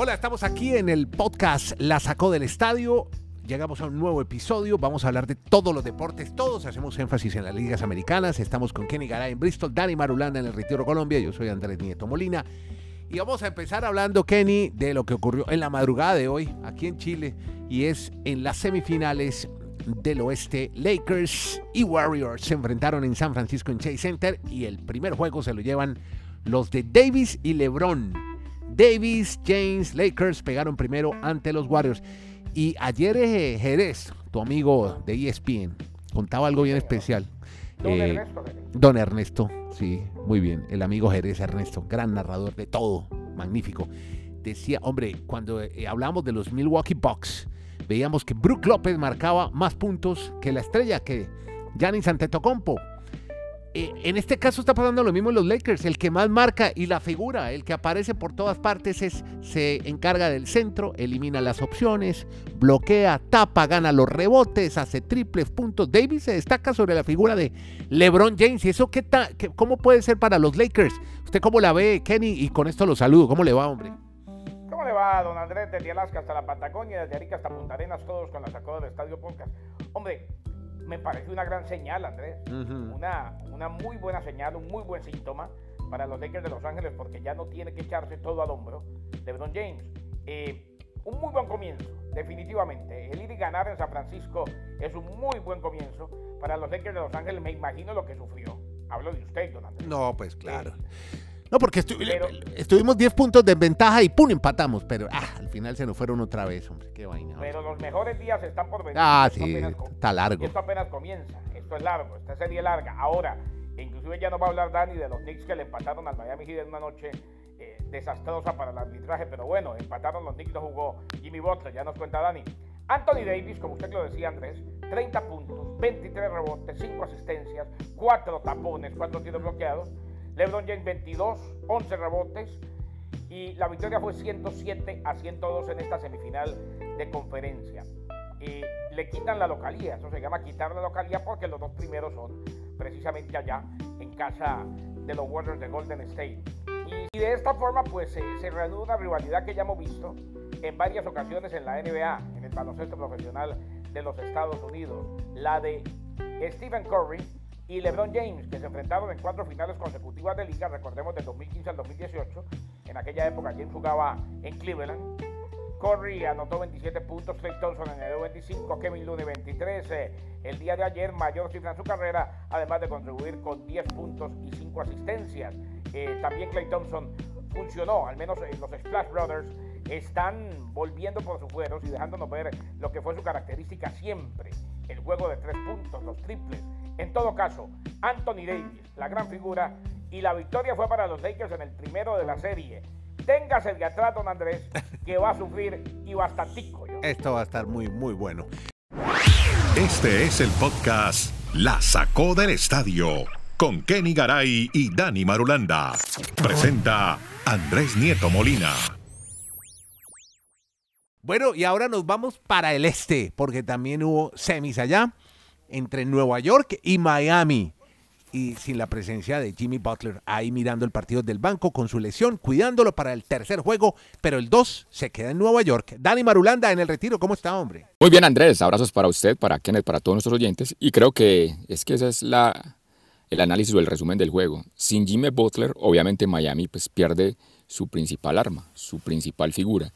Hola, estamos aquí en el podcast La Sacó del Estadio. Llegamos a un nuevo episodio. Vamos a hablar de todos los deportes, todos. Hacemos énfasis en las ligas americanas. Estamos con Kenny Garay en Bristol, Dani Marulanda en el Retiro Colombia. Yo soy Andrés Nieto Molina. Y vamos a empezar hablando, Kenny, de lo que ocurrió en la madrugada de hoy aquí en Chile. Y es en las semifinales del oeste. Lakers y Warriors se enfrentaron en San Francisco en Chase Center. Y el primer juego se lo llevan los de Davis y LeBron. Davis, James, Lakers pegaron primero ante los Warriors. Y ayer eh, Jerez, tu amigo de ESPN, contaba algo bien especial. Don Eh, Ernesto. Don Ernesto, sí, muy bien. El amigo Jerez Ernesto, gran narrador de todo, magnífico. Decía, hombre, cuando eh, hablamos de los Milwaukee Bucks, veíamos que Brook López marcaba más puntos que la estrella, que Giannis Antetokounmpo. Eh, en este caso está pasando lo mismo en los Lakers. El que más marca y la figura, el que aparece por todas partes, es, se encarga del centro, elimina las opciones, bloquea, tapa, gana los rebotes, hace triples puntos. Davis se destaca sobre la figura de LeBron James. ¿Y eso qué, ta- qué- cómo puede ser para los Lakers? ¿Usted cómo la ve, Kenny? Y con esto lo saludo. ¿Cómo le va, hombre? ¿Cómo le va, don Andrés? Desde Alaska hasta la Patagonia, desde Arica hasta Punta Arenas, todos con la sacó del Estadio Podcast. Hombre, me parece una gran señal, Andrés. Una, una muy buena señal, un muy buen síntoma para los Lakers de Los Ángeles, porque ya no tiene que echarse todo al hombro LeBron James. Eh, un muy buen comienzo, definitivamente. El ir y ganar en San Francisco es un muy buen comienzo para los Lakers de Los Ángeles. Me imagino lo que sufrió. Hablo de usted, don Andrés. No, pues claro. No, porque estu- Pero- estuvimos 10 puntos de ventaja y ¡pum! empatamos. Pero ah, al final se nos fueron otra vez, hombre. Qué vaina. hombre. Pero los mejores días están por venir. Ah, Esto sí, está largo. Esto apenas comienza. Esto es largo. Esta serie es larga. Ahora, inclusive ya no va a hablar Dani de los Knicks que le empataron al Miami Heat en una noche eh, desastrosa para el arbitraje. Pero bueno, empataron los Knicks, no jugó Jimmy Butler. Ya nos cuenta Dani. Anthony Davis, como usted lo decía, Andrés, 30 puntos, 23 rebotes, 5 asistencias, 4 tapones, 4 tiros bloqueados. LeBron James, 22, 11 rebotes. Y la victoria fue 107 a 102 en esta semifinal de conferencia. Y le quitan la localía, eso se llama quitar la localía porque los dos primeros son precisamente allá en casa de los Warriors de Golden State. Y, y de esta forma pues se, se reanuda una rivalidad que ya hemos visto en varias ocasiones en la NBA, en el baloncesto profesional de los Estados Unidos, la de Stephen Curry y LeBron James, que se enfrentaron en cuatro finales consecutivas de liga, recordemos del 2015 al 2018. En aquella época James jugaba en Cleveland. Curry anotó 27 puntos, Clay Thompson añadió 25, Kevin Looney 23. eh, el día de ayer, mayor cifra en su carrera, además de contribuir con 10 puntos y 5 asistencias. Eh, también Clay Thompson funcionó, al menos eh, los Splash Brothers están volviendo por sus fueros y dejándonos ver lo que fue su característica siempre, el juego de tres puntos, los triples. En todo caso, Anthony Davis, la gran figura, y la victoria fue para los Lakers en el primero de la serie. Téngase de atrás, don Andrés, que va a sufrir y bastantico. yo. Esto va a estar muy, muy bueno. Este es el podcast La Sacó del Estadio con Kenny Garay y Dani Marulanda. Presenta Andrés Nieto Molina. Bueno, y ahora nos vamos para el este, porque también hubo semis allá, entre Nueva York y Miami. Y sin la presencia de Jimmy Butler ahí mirando el partido del banco con su lesión, cuidándolo para el tercer juego, pero el 2 se queda en Nueva York. Dani Marulanda en el retiro, ¿cómo está, hombre? Muy bien, Andrés. Abrazos para usted, para Kenneth, para todos nuestros oyentes. Y creo que es que ese es la, el análisis o el resumen del juego. Sin Jimmy Butler, obviamente Miami pues, pierde su principal arma, su principal figura.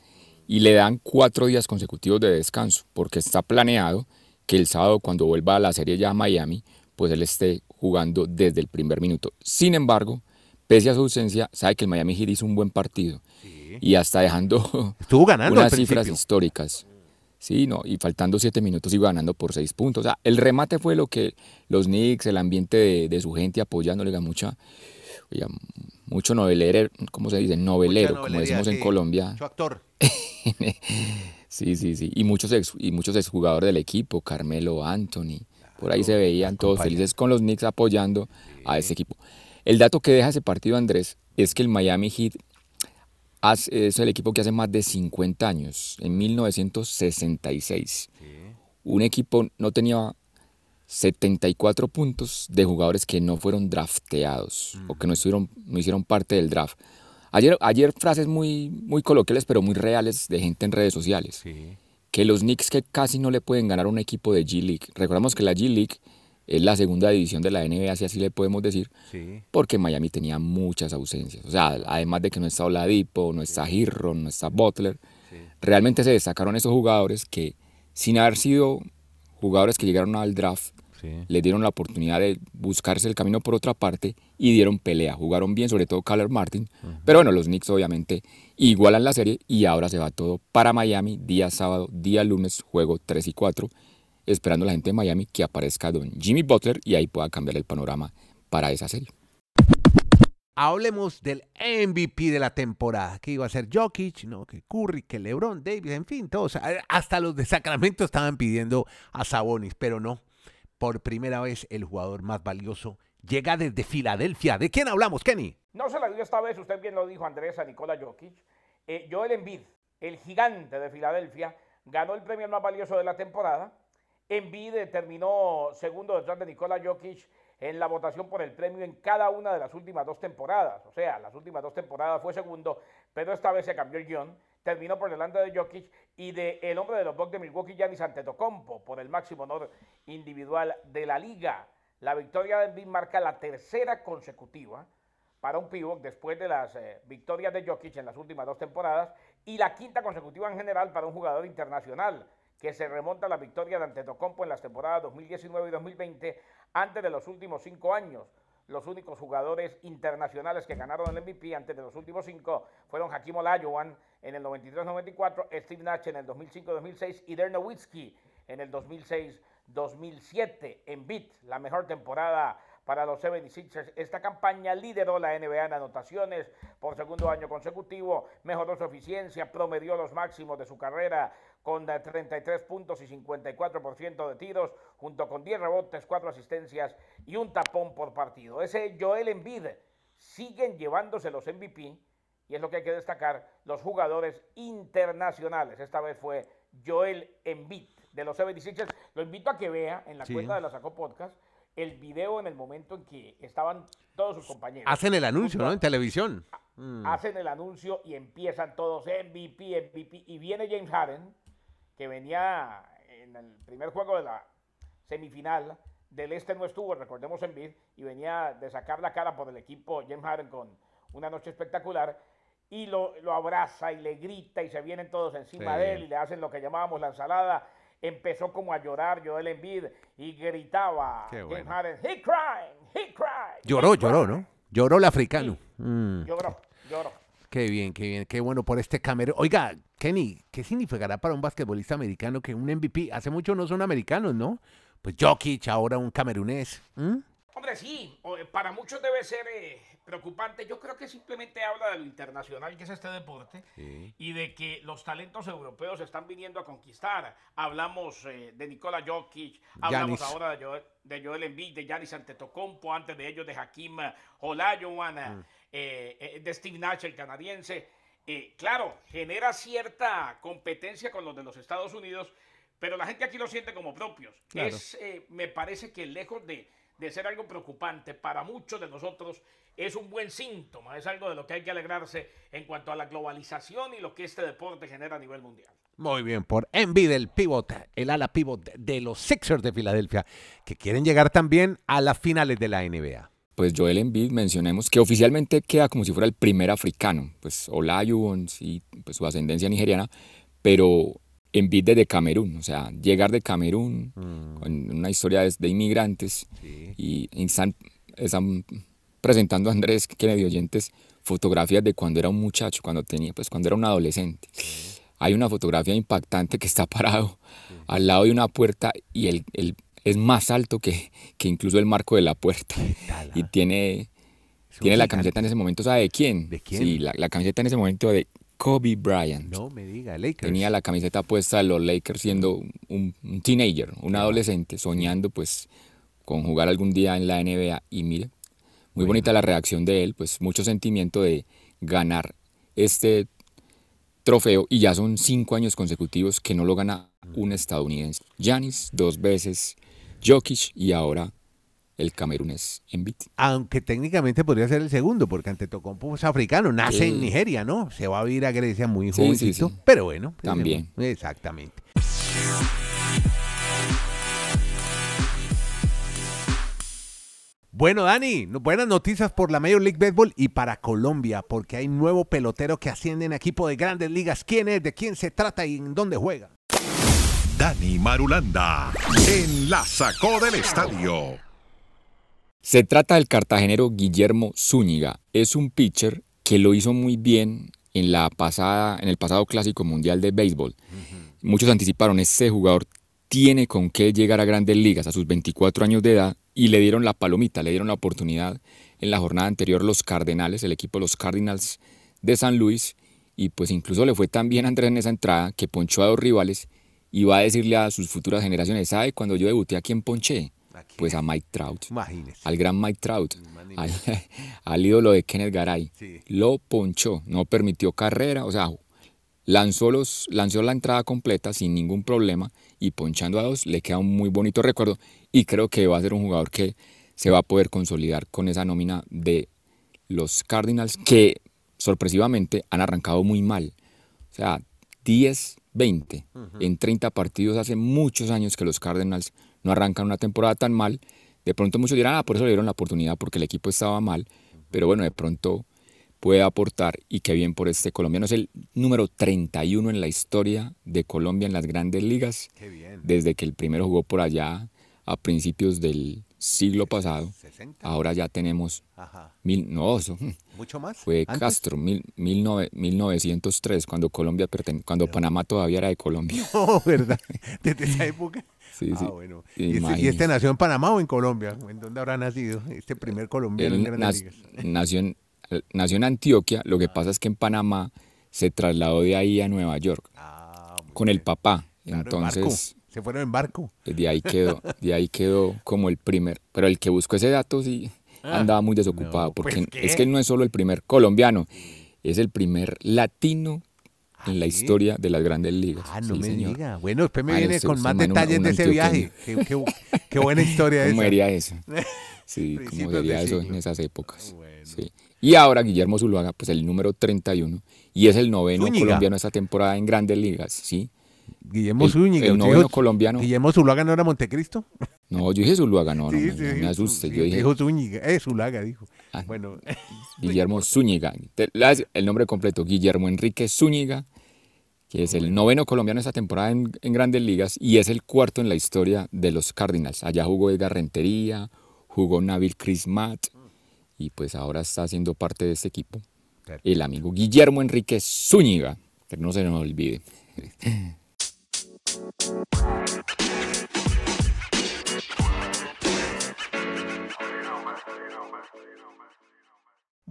Y le dan cuatro días consecutivos de descanso, porque está planeado que el sábado, cuando vuelva a la serie ya a Miami, pues él esté jugando desde el primer minuto. Sin embargo, pese a su ausencia, sabe que el Miami Heat hizo un buen partido. Y hasta dejando Estuvo ganando unas al cifras históricas. Sí, no, y faltando siete minutos iba ganando por seis puntos. O sea, el remate fue lo que los Knicks, el ambiente de, de su gente apoyándole, mucha, mucho novelero, ¿cómo se dice? Novelero, como decimos en Colombia. Mucho actor. Sí, sí, sí. Y muchos, ex, y muchos exjugadores del equipo, Carmelo, Anthony, por ahí se veían todos felices con los Knicks apoyando a ese equipo. El dato que deja ese partido, Andrés, es que el Miami Heat hace- es el equipo que hace más de 50 años, en 1966. Un equipo no tenía 74 puntos de jugadores que no fueron drafteados o que no, estuvieron, no hicieron parte del draft. Ayer, ayer frases muy, muy coloquiales, pero muy reales de gente en redes sociales. Sí. Que los Knicks que casi no le pueden ganar a un equipo de G-League. Recordamos que la G-League es la segunda división de la NBA, si así le podemos decir, Sí. porque Miami tenía muchas ausencias. O sea, además de que no está Oladipo, no está Hirro, no está Butler, realmente se destacaron esos jugadores que, sin haber sido jugadores que llegaron al draft, Sí. le dieron la oportunidad de buscarse el camino por otra parte y dieron pelea. Jugaron bien, sobre todo Kyler Martin. Pero bueno, los Knicks obviamente igualan la serie y ahora se va todo para Miami, día sábado, día lunes, juego 3 y 4, esperando a la gente de Miami que aparezca don Jimmy Butler y ahí pueda cambiar el panorama para esa serie. Hablemos del MVP de la temporada, que iba a ser Jokic, ¿no? que Curry, que LeBron, Davis, en fin, todos. Hasta los de Sacramento estaban pidiendo a Sabonis, pero no. Por primera vez el jugador más valioso llega desde Filadelfia. ¿De quién hablamos, Kenny? No se la dio esta vez, usted bien lo dijo, Andrés, a Nikola Jokic. Eh, Joel Embiid, el gigante de Filadelfia, ganó el premio más valioso de la temporada. Embiid terminó segundo detrás de Nikola Jokic en la votación por el premio en cada una de las últimas dos temporadas. O sea, las últimas dos temporadas fue segundo, pero esta vez se cambió el guion. Terminó por delante de Jokic y de hombre de los Bucks de Milwaukee, Giannis Antetokounmpo, por el máximo honor individual de la liga. La victoria de Embiid marca la tercera consecutiva para un pivot después de las eh, victorias de Jokic en las últimas dos temporadas y la quinta consecutiva en general para un jugador internacional que se remonta a la victoria de Antetokounmpo en las temporadas 2019 y 2020 antes de los últimos cinco años. Los únicos jugadores internacionales que ganaron el MVP antes de los últimos cinco fueron Hakim Olajuwon en el 93-94, Steve Nash en el 2005-2006 y Dirk Nowitzki en el 2006-2007. En beat, la mejor temporada para los 76ers. Esta campaña lideró la NBA en anotaciones por segundo año consecutivo, mejoró su eficiencia, promedió los máximos de su carrera con 33 puntos y 54% de tiros, junto con 10 rebotes, 4 asistencias y un tapón por partido. Ese Joel Embiid siguen llevándose los MVP y es lo que hay que destacar, los jugadores internacionales. Esta vez fue Joel Embiid de los 76ers. Lo invito a que vea en la Sí. cuenta de la Sacó Podcast el video en el momento en que estaban todos sus compañeros. Hacen el anuncio, ¿no? En televisión. Mm. hacen el anuncio y empiezan todos MVP, MVP. Y viene James Harden, que venía en el primer juego de la semifinal. Del este no estuvo, recordemos en Bid, y venía de sacar la cara por el equipo James Harden con una noche espectacular. Y lo, lo abraza y le grita y se vienen todos encima Sí. de él y le hacen lo que llamábamos la ensalada. Empezó como a llorar Joel Embiid y gritaba Qué bueno. Harden, he crying, he crying. Lloró, he lloró, crying". ¿no? Lloró el africano. Mm. Lloró, lloró. Qué bien, qué bien, qué bueno por este Camerún. Oiga, Kenny, ¿qué significará para un basquetbolista americano que un MVP, hace mucho no son americanos, ¿no? Pues Jokic, ahora un camerunés. ¿Mm? Hombre, sí, para muchos debe ser eh, preocupante. Yo creo que simplemente habla de lo internacional que es este deporte y de que los talentos europeos están viniendo a conquistar. Hablamos eh, de Nikola Jokic, hablamos Giannis. ahora de Joel, de Joel Embiid, de Giannis Antetokounmpo, antes de ellos de Hakim Olajuwon, eh, eh, eh, de Steve Nash, el canadiense. Eh, claro, genera cierta competencia con los de los Estados Unidos, pero la gente aquí lo siente como propios. Claro. Es, me parece que lejos de, de ser algo preocupante para muchos de nosotros, es un buen síntoma, es algo de lo que hay que alegrarse en cuanto a la globalización y lo que este deporte genera a nivel mundial. Muy bien, por Envy del pivot, el ala pivot de los Sixers de Filadelfia, que quieren llegar también a las finales de la NBA. Pues Joel Embiid, mencionemos que oficialmente queda como si fuera el primer africano, pues Olajuwon, sí, pues su ascendencia nigeriana, pero Embiid desde Camerún, o sea, llegar de Camerún con una historia de, de inmigrantes y están, están presentando a Andrés Kennedy oyentes fotografías de cuando era un muchacho, cuando tenía, pues cuando era un adolescente. Hay una fotografía impactante que está parado al lado de una puerta y él, él es más alto que, que incluso el marco de la puerta. Y tiene, tiene la camiseta en ese momento, ¿sabe de quién? ¿De quién? Sí, la, la camiseta en ese momento de Kobe Bryant. No me diga, Lakers. Tenía la camiseta puesta de los Lakers siendo un, un teenager, un adolescente, soñando pues con jugar algún día en la NBA. Y mire, muy bonita la reacción de él, pues mucho sentimiento de ganar este trofeo y ya son cinco años consecutivos que no lo gana un estadounidense. Giannis dos veces, Jokic y ahora el camerunés Embiid. Aunque técnicamente podría ser el segundo, porque ante Tocompo es africano, nace en. Nigeria, ¿no? Se va a vivir a Grecia muy Sí, sí, jovencito, sí. pero bueno. pues, También. Exactamente. Bueno, Dani, buenas noticias por la Major League Baseball y para Colombia, porque hay nuevo pelotero que asciende en equipo de grandes ligas. ¿Quién es? ¿De quién se trata y en dónde juega? Dani Marulanda en la sacó del estadio. Se trata del cartagenero Guillermo Zúñiga. Es un pitcher que lo hizo muy bien en, la pasada, en el pasado Clásico Mundial de Béisbol. Muchos anticiparon, este jugador tiene con qué llegar a grandes ligas a sus 24 años de edad y le dieron la palomita, le dieron la oportunidad en la jornada anterior los Cardenales, el equipo de los Cardinals de San Luis, y pues incluso le fue tan bien a Andrés en esa entrada que ponchó a dos rivales y va a decirle a sus futuras generaciones, ¿sabe cuando yo debuté a quién ponché? Pues a Mike Trout Imagínese. al gran Mike Trout, al, al ídolo de Kenneth Garay. Sí. Lo ponchó, no permitió carrera, o sea, lanzó, los, lanzó la entrada completa sin ningún problema y ponchando a dos le queda un muy bonito recuerdo y creo que va a ser un jugador que se va a poder consolidar con esa nómina de los Cardinals que sorpresivamente han arrancado muy mal. O sea, 10, 20 en 30 partidos hace muchos años que los Cardinals no arrancan una temporada tan mal. De pronto muchos dirán, ah, por eso le dieron la oportunidad porque el equipo estaba mal. Pero bueno, de pronto puede aportar y qué bien por este colombiano. Es el número 31 en la historia de Colombia en las grandes ligas. Qué bien. Desde que el primero jugó por allá a principios del siglo pasado. 60. Ahora ya tenemos Ajá. mil, no, eso, ¿Mucho más? fue ¿Antes? Castro, mil, mil nove- 1903, cuando Colombia perten- cuando Panamá todavía era de Colombia. No, ¿verdad? Desde esa época. Sí, ah, sí. bueno. ¿Y este, y este nació en Panamá o en Colombia? ¿En dónde habrá nacido este primer colombiano en Grandes nac- nació, en, nació en Antioquia, lo que pasa es que en Panamá se trasladó de ahí a Nueva York Ah, con el papá. Claro, Entonces. Se fueron en barco. de ahí quedó, de ahí quedó como el primer. Pero el que buscó ese dato sí Ah, andaba muy desocupado, no, porque pues, es que él no es solo el primer colombiano, es el primer latino en la historia de las grandes ligas. Ah, no Sí, me señor. diga. Bueno, después me viene con más detalles un de ese viaje. Qué, qué- qué buena historia ¿Cómo esa. sería eso? Sí, ¿cómo Principios sería eso en esas épocas? Bueno. Sí. Y ahora Guillermo Zuluaga, pues el número 31, y es el noveno Zúñiga. colombiano esta temporada en grandes ligas, ¿sí? Guillermo El- Zúñiga. el ¿usted noveno colombiano. Guillermo Zuluaga no era Montecristo. No, yo dije Zuluaga, no, no, Sí, me, sí, no me dijo- asuste. sí, Yo dije Dijo Zúñiga. Eh, Zulaga dijo. Ah. Bueno, Guillermo Zúñiga. El nombre completo, Guillermo Enrique Zúñiga, que es el noveno colombiano esta temporada en, en grandes ligas y es el cuarto en la historia de los Cardinals. Allá jugó Edgar Rentería, jugó Nabil Crismat y pues ahora está siendo parte de este equipo. El amigo Guillermo Enrique Zúñiga, que no se nos olvide.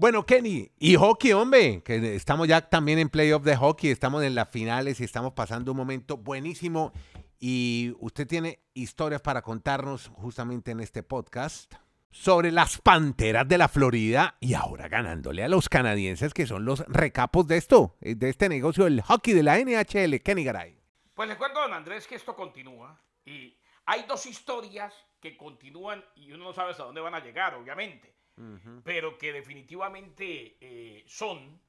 Bueno, Kenny, y hockey, hombre, que estamos ya también en playoff de hockey, estamos en las finales y estamos pasando un momento buenísimo. Y usted tiene historias para contarnos justamente en este podcast sobre las Panteras de la Florida y ahora ganándole a los canadienses que son los recapos de esto, de este negocio del hockey de la NHL, Kenny Garay. Pues le cuento, don Andrés, que esto continúa y hay dos historias que continúan y uno no sabe hasta dónde van a llegar, obviamente, pero que definitivamente eh, son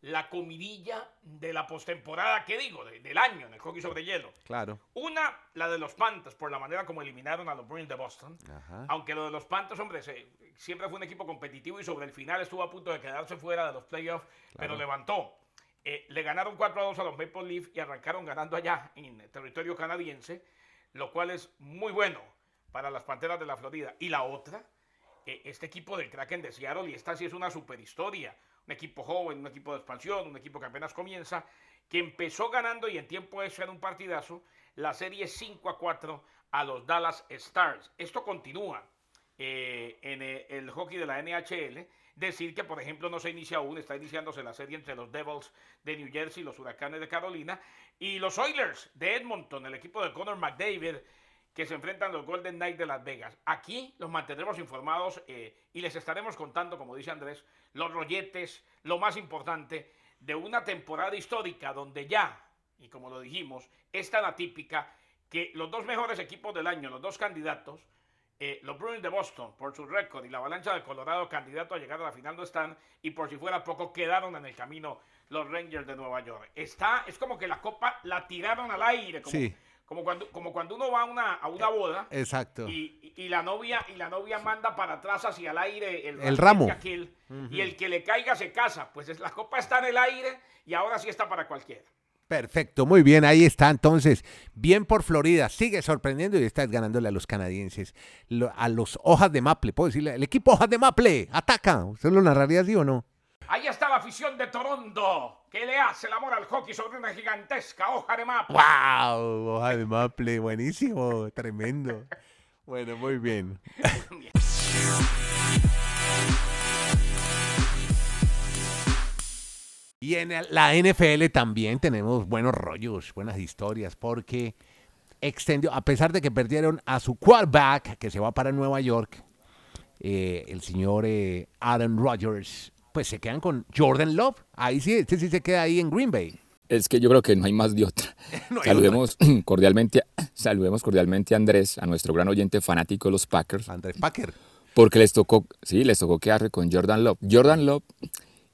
la comidilla de la postemporada, ¿qué digo? De- del año en el hockey sobre hielo. Claro. Una, la de los Panthers, por la manera como eliminaron a los Bruins de Boston. Ajá. Aunque lo de los Panthers, hombre, se- siempre fue un equipo competitivo y sobre el final estuvo a punto de quedarse fuera de los playoffs, pero levantó. Eh, le ganaron 4 a 2 a los Maple Leafs y arrancaron ganando allá en territorio canadiense, lo cual es muy bueno para las Panteras de la Florida. Y la otra, eh, este equipo del Kraken de Seattle, y esta sí es una super historia. Un equipo joven, un equipo de expansión, un equipo que apenas comienza, que empezó ganando y en tiempo extra en un partidazo, la serie 5 a 4 a los Dallas Stars. Esto continúa eh, en el hockey de la NHL. Decir que, por ejemplo, no se inicia aún, está iniciándose la serie entre los Devils de New Jersey, los Huracanes de Carolina y los Oilers de Edmonton, el equipo de Connor McDavid, que se enfrentan los Golden Knights de Las Vegas. Aquí los mantendremos informados eh, y les estaremos contando, como dice Andrés, los rolletes, lo más importante de una temporada histórica donde ya, y como lo dijimos, es tan atípica que los dos mejores equipos del año, los dos candidatos, eh, los Bruins de Boston, por su récord, y la avalancha de Colorado, candidato a llegar a la final, no están. Y por si fuera poco, quedaron en el camino los Rangers de Nueva York. Está, es como que la copa la tiraron al aire, como, Sí. como, cuando, como cuando uno va a una, a una boda. Exacto. Y, y- y la novia y la novia manda para atrás hacia el aire el, El ramo. aquel, y el que le caiga se casa. Pues es, la copa está en el aire y ahora sí está para cualquiera. Perfecto, muy bien, ahí está entonces. Bien por Florida, sigue sorprendiendo y estás ganándole a los canadienses, lo- a los hojas de Maple, puedo decirle, el equipo hojas de Maple, ataca. ¿Usted lo narraría así o no? Ahí está la afición de Toronto, que le hace el amor al hockey sobre una gigantesca hoja de mapa. ¡Wow! Hoja de Maple, buenísimo, tremendo. Bueno, muy bien. Y en la NFL también tenemos buenos rollos, buenas historias, porque extendió, a pesar de que perdieron a su quarterback, que se va para Nueva York, eh, el señor eh, Aaron Rodgers, pues se quedan con Jordan Love. Ahí sí, este sí se queda ahí en Green Bay. Es que yo creo que no hay más de otra. No saludemos cordialmente, saludemos cordialmente a Andrés, a nuestro gran oyente fanático de los Packers, Andrés Packer. porque les tocó, sí, les tocó quedarse con Jordan Love. Jordan Love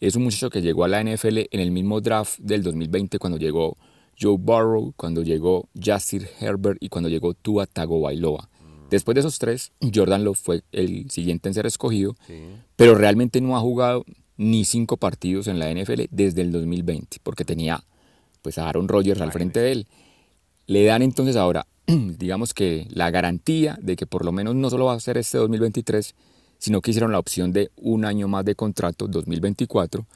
es un muchacho que llegó a la NFL en el mismo draft del 2020 cuando llegó Joe Burrow, cuando llegó Justin Herbert y cuando llegó Tua Tagovailoa. Después de esos tres, Jordan Love fue el siguiente en ser escogido, pero realmente no ha jugado ni cinco partidos en la NFL desde el 2020, porque tenía pues a Aaron Rodgers al frente de él. Le dan entonces ahora, digamos que la garantía de que por lo menos no solo va a ser este 2023, sino que hicieron la opción de un año más de contrato, 2024,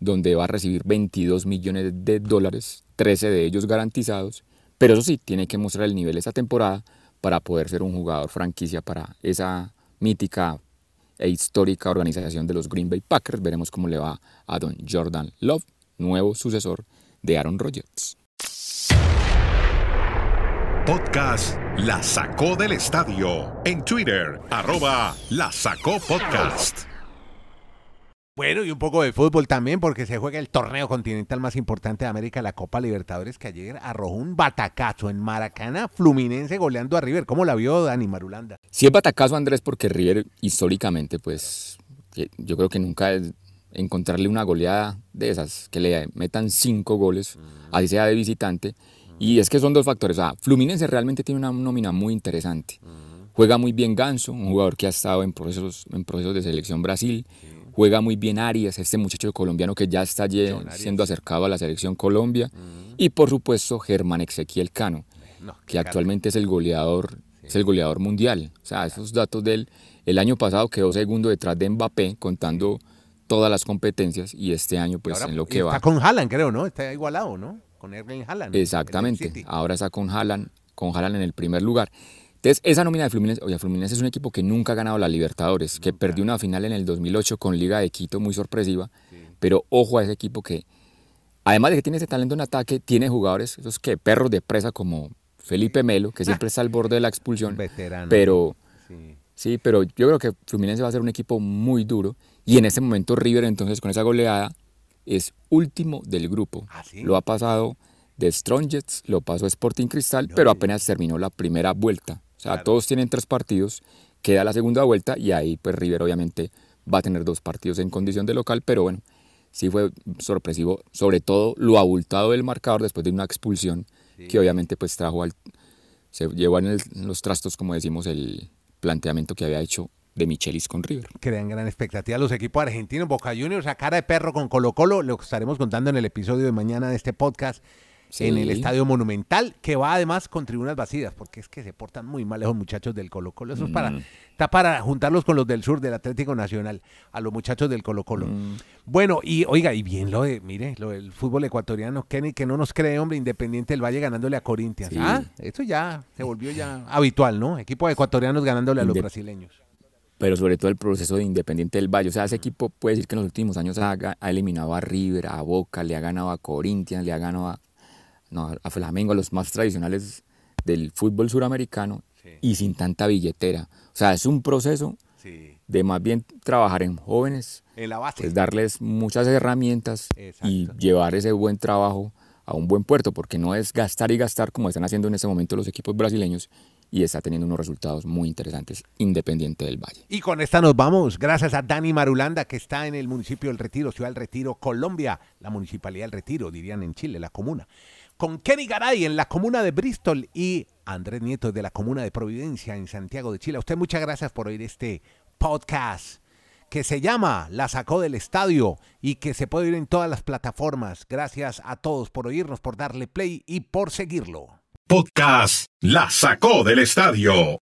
donde va a recibir 22 millones de dólares, 13 de ellos garantizados, pero eso sí, tiene que mostrar el nivel esta temporada para poder ser un jugador franquicia para esa mítica e histórica organización de los Green Bay Packers. Veremos cómo le va a don Jordan Love, nuevo sucesor de Aaron Rodgers. Podcast La Sacó del Estadio. En Twitter, arroba La Sacó Podcast. Bueno, y un poco de fútbol también, porque se juega el torneo continental más importante de América, la Copa Libertadores, que ayer arrojó un batacazo en Maracaná, Fluminense goleando a River. ¿Cómo la vio Dani Marulanda? Si es batacazo Andrés, porque River históricamente, pues que yo creo que nunca es encontrarle una goleada de esas, que le metan cinco goles, así sea de visitante. Y es que son dos factores. O sea, Fluminense realmente tiene una nómina muy interesante. Juega muy bien Ganso, un jugador que ha estado en procesos, en procesos de selección Brasil. Juega muy bien Arias, este muchacho colombiano que ya está Arias. siendo acercado a la selección Colombia. Y por supuesto, Germán Ezequiel Cano No, que actualmente es el goleador, es el goleador mundial. O sea, esos datos del el año pasado quedó segundo detrás de Mbappé contando todas las competencias y este año pues ahora en lo está que va. con Haaland, creo, ¿no? Está igualado, ¿no? Con Erling Haaland. el Exactamente. Ahora está con Haaland, con Haaland en el primer lugar. Entonces, esa nómina de Fluminense, oye, Fluminense es un equipo que nunca ha ganado la Libertadores, que perdió una final en el 2008 con Liga de Quito muy sorpresiva, pero ojo a ese equipo que además de que tiene ese talento en ataque, tiene jugadores, esos que perros de presa como Felipe Melo, que siempre está al borde de la expulsión, Veterano. pero Sí. Sí, pero yo creo que Fluminense va a ser un equipo muy duro. Y en este momento River, entonces, con esa goleada, es último del grupo. ¿Ah, sí? Lo ha pasado de Strongets, lo pasó Sporting Cristal, pero apenas terminó la primera vuelta. O sea, todos tienen tres partidos, queda la segunda vuelta y ahí pues River obviamente va a tener dos partidos en condición de local, pero bueno, sí fue sorpresivo, sobre todo lo abultado del marcador después de una expulsión que obviamente pues trajo al... se llevó en, el- en los trastos, como decimos, el planteamiento que había hecho de Michelis con River. Crean gran expectativa los equipos argentinos, Boca Juniors a cara de perro con Colo Colo, lo estaremos contando en el episodio de mañana de este podcast Sí. en el Estadio Monumental, que va además con tribunas vacías, porque es que se portan muy mal esos muchachos del Colo Colo. Eso es para, Mm. está para juntarlos con los del sur del Atlético Nacional, a los muchachos del Colo Colo. Mm. Bueno, y oiga, y bien lo de, mire, lo del fútbol ecuatoriano, Kenny, que no nos cree, hombre, Independiente del Valle ganándole a Corinthians. Sí. Ah, esto ya se volvió ya habitual, ¿no? Equipos ecuatorianos ganándole a los brasileños. Pero sobre todo el proceso de Independiente del Valle. O sea, ese equipo puede decir que en los últimos años ha, eliminado a River, a Boca, le ha ganado a Corinthians, le ha ganado a, no, a Flamengo, a los más tradicionales del fútbol suramericano y sin tanta billetera. O sea, es un proceso Sí. de más bien trabajar en jóvenes, En la base. pues darles muchas herramientas y llevar ese buen trabajo a un buen puerto, porque no es gastar y gastar como están haciendo en este momento los equipos brasileños y está teniendo unos resultados muy interesantes independiente del Valle. Y con esta nos vamos, gracias a Dani Marulanda que está en el municipio del Retiro, Ciudad del Retiro, Colombia, la municipalidad del Retiro, dirían en Chile, la comuna. Con Kenny Garay en la comuna de Bristol y Andrés Nieto de la comuna de Providencia en Santiago de Chile. A usted muchas gracias por oír este podcast que se llama La sacó del estadio y que se puede oír en todas las plataformas. Gracias a todos por oírnos, por darle play y por seguirlo. Podcast La sacó del estadio